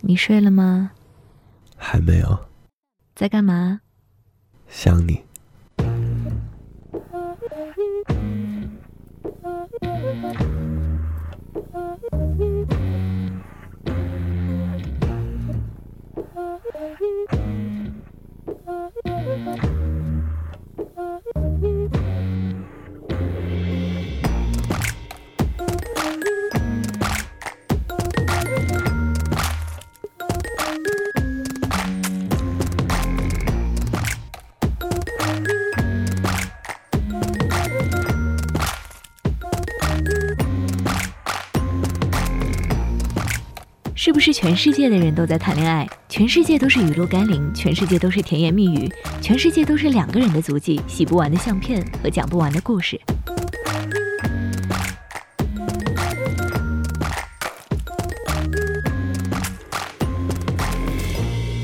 你睡了吗？还没有。在干嘛？想你。是不是全世界的人都在谈恋爱？全世界都是雨露甘霖，全世界都是甜言蜜语，全世界都是两个人的足迹、洗不完的相片和讲不完的故事。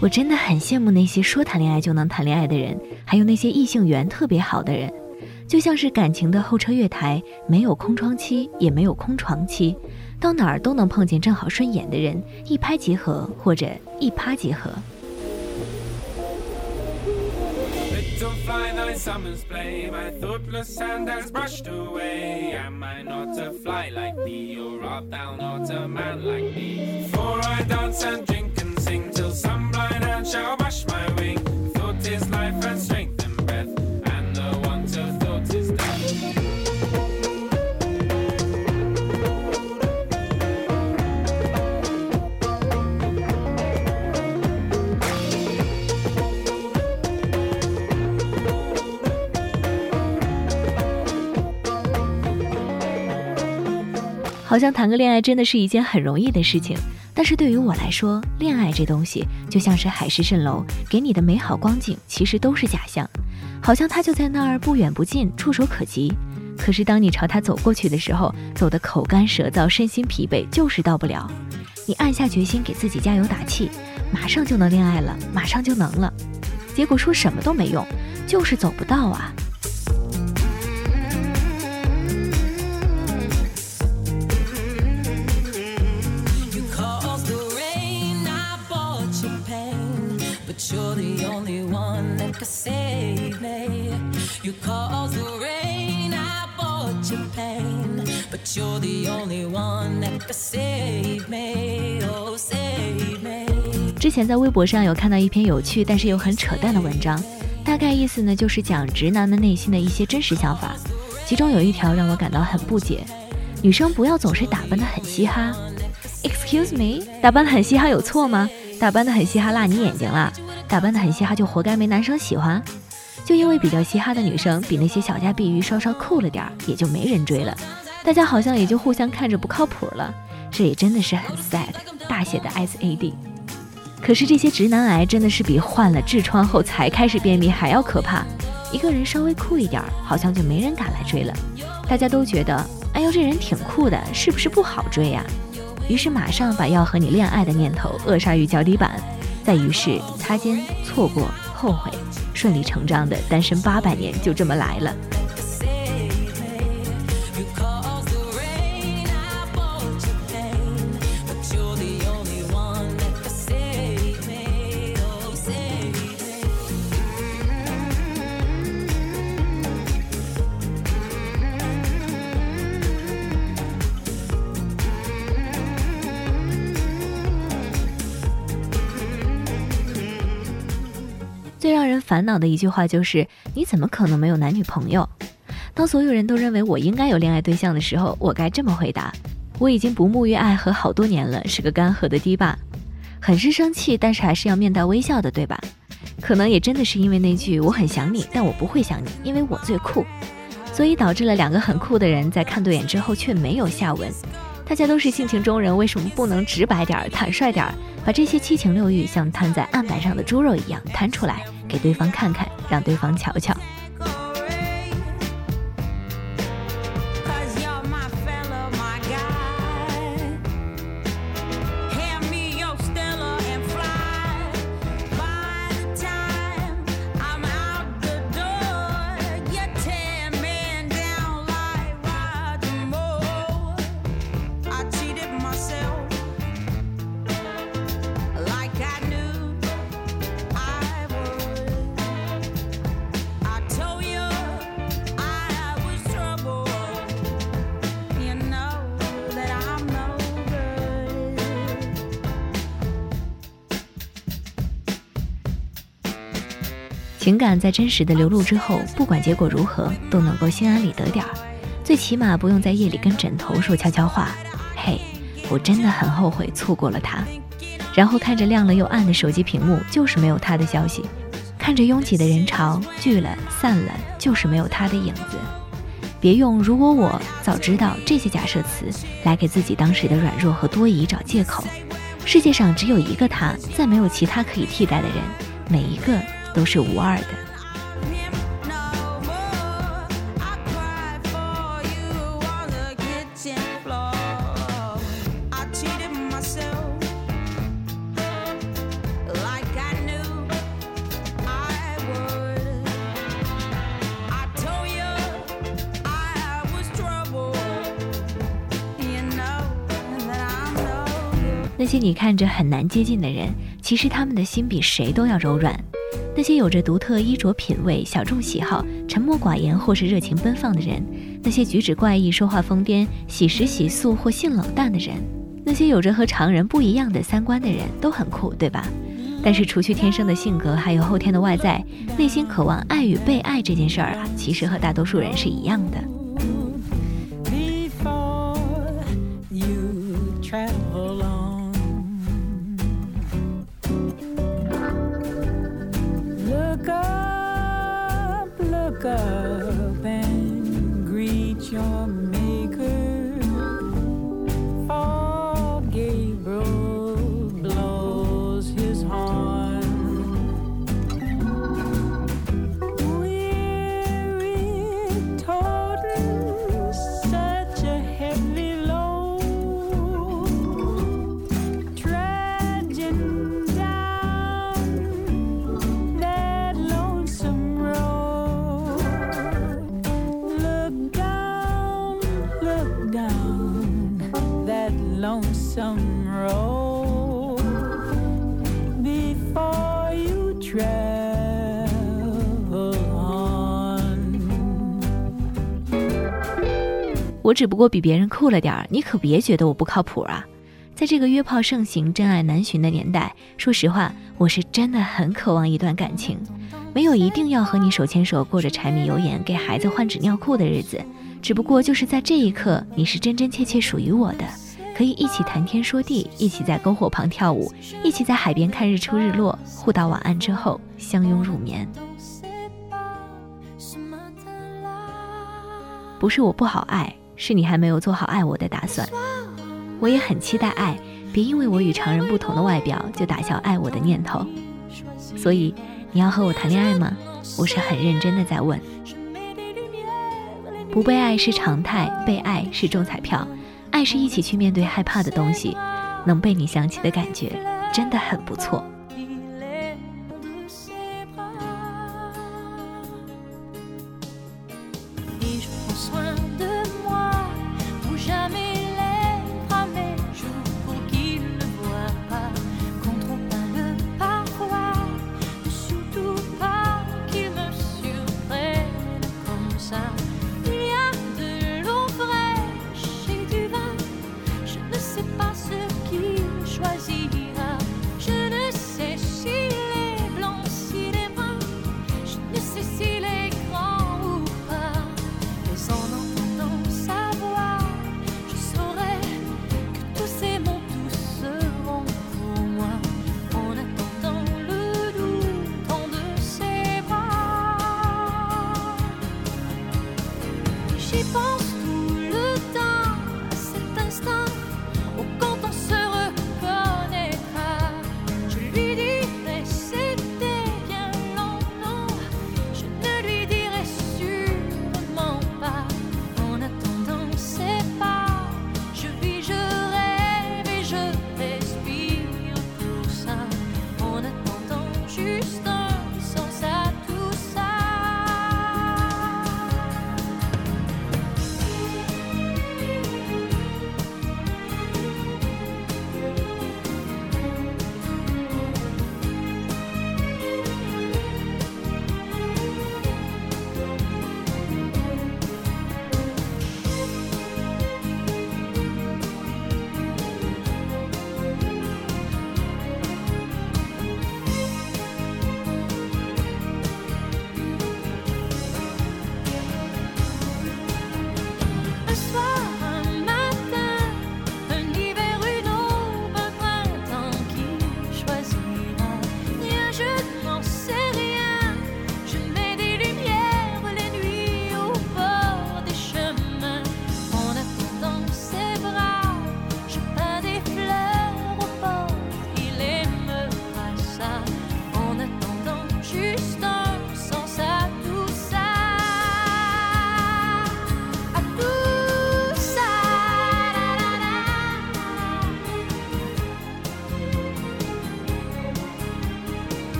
我真的很羡慕那些说谈恋爱就能谈恋爱的人，还有那些异性缘特别好的人，就像是感情的候车月台，没有空窗期，也没有空床期。到哪儿都能碰见正好顺眼的人，一拍即合或者一趴即合。好像谈个恋爱真的是一件很容易的事情，但是对于我来说，恋爱这东西就像是海市蜃楼，给你的美好光景其实都是假象，好像它就在那儿不远不近，触手可及。可是当你朝它走过去的时候，走得口干舌燥，身心疲惫，就是到不了。你暗下决心给自己加油打气，马上就能恋爱了，马上就能了，结果说什么都没用，就是走不到啊。You're the only one that can save me. You cause the rain i bought you pain but you're the only one that can save me. Oh save me. 之前在微博上有看到一篇有趣但是又很扯淡的文章大概意思呢就是讲直男们内心的一些真实想法其中有一条让我感到很不解。女生不要总是打扮得很嘻哈 excuse me 打扮得很嘻哈有错吗？打扮得很嘻哈辣你眼睛了。打扮的很嘻哈就活该没男生喜欢？就因为比较嘻哈的女生比那些小家碧玉稍稍酷了点儿，也就没人追了。大家好像也就互相看着不靠谱了，这也真的是很 sad，大写的 S A D。可是这些直男癌真的是比患了痔疮后才开始便秘还要可怕。一个人稍微酷一点儿，好像就没人敢来追了。大家都觉得，哎呦这人挺酷的，是不是不好追呀？于是马上把要和你恋爱的念头扼杀于脚底板，在于是擦肩、错过、后悔，顺理成章的单身八百年就这么来了。最让人烦恼的一句话就是：“你怎么可能没有男女朋友？”当所有人都认为我应该有恋爱对象的时候，我该这么回答：“我已经不沐浴爱河好多年了，是个干涸的堤坝。”很是生气，但是还是要面带微笑的，对吧？可能也真的是因为那句“我很想你，但我不会想你，因为我最酷”，所以导致了两个很酷的人在看对眼之后却没有下文。大家都是性情中人，为什么不能直白点、坦率点，把这些七情六欲像摊在案板上的猪肉一样摊出来？给对方看看，让对方瞧瞧。情感在真实的流露之后，不管结果如何，都能够心安理得点儿，最起码不用在夜里跟枕头说悄悄话。嘿，我真的很后悔错过了他。然后看着亮了又暗的手机屏幕，就是没有他的消息；看着拥挤的人潮，聚了散了，就是没有他的影子。别用“如果我早知道”这些假设词来给自己当时的软弱和多疑找借口。世界上只有一个他，再没有其他可以替代的人，每一个都是无二的。那些你看着很难接近的人，其实他们的心比谁都要柔软。那些有着独特衣着品味、小众喜好、沉默寡言或是热情奔放的人，那些举止怪异、说话疯癫、喜食喜素或性冷淡的人，那些有着和常人不一样的三观的人，都很酷，对吧？但是除去天生的性格，还有后天的外在，内心渴望爱与被爱这件事儿啊，其实和大多数人是一样的。我只不过比别人酷了点儿，你可别觉得我不靠谱啊！在这个约炮盛行、真爱难寻的年代，说实话，我是真的很渴望一段感情，没有一定要和你手牵手过着柴米油盐、给孩子换纸尿裤的日子，只不过就是在这一刻，你是真真切切属于我的，可以一起谈天说地，一起在篝火旁跳舞，一起在海边看日出日落，互道晚安之后相拥入眠。不是我不好爱。是你还没有做好爱我的打算，我也很期待爱，别因为我与常人不同的外表就打消爱我的念头。所以你要和我谈恋爱吗？我是很认真的在问。不被爱是常态，被爱是中彩票，爱是一起去面对害怕的东西，能被你想起的感觉真的很不错。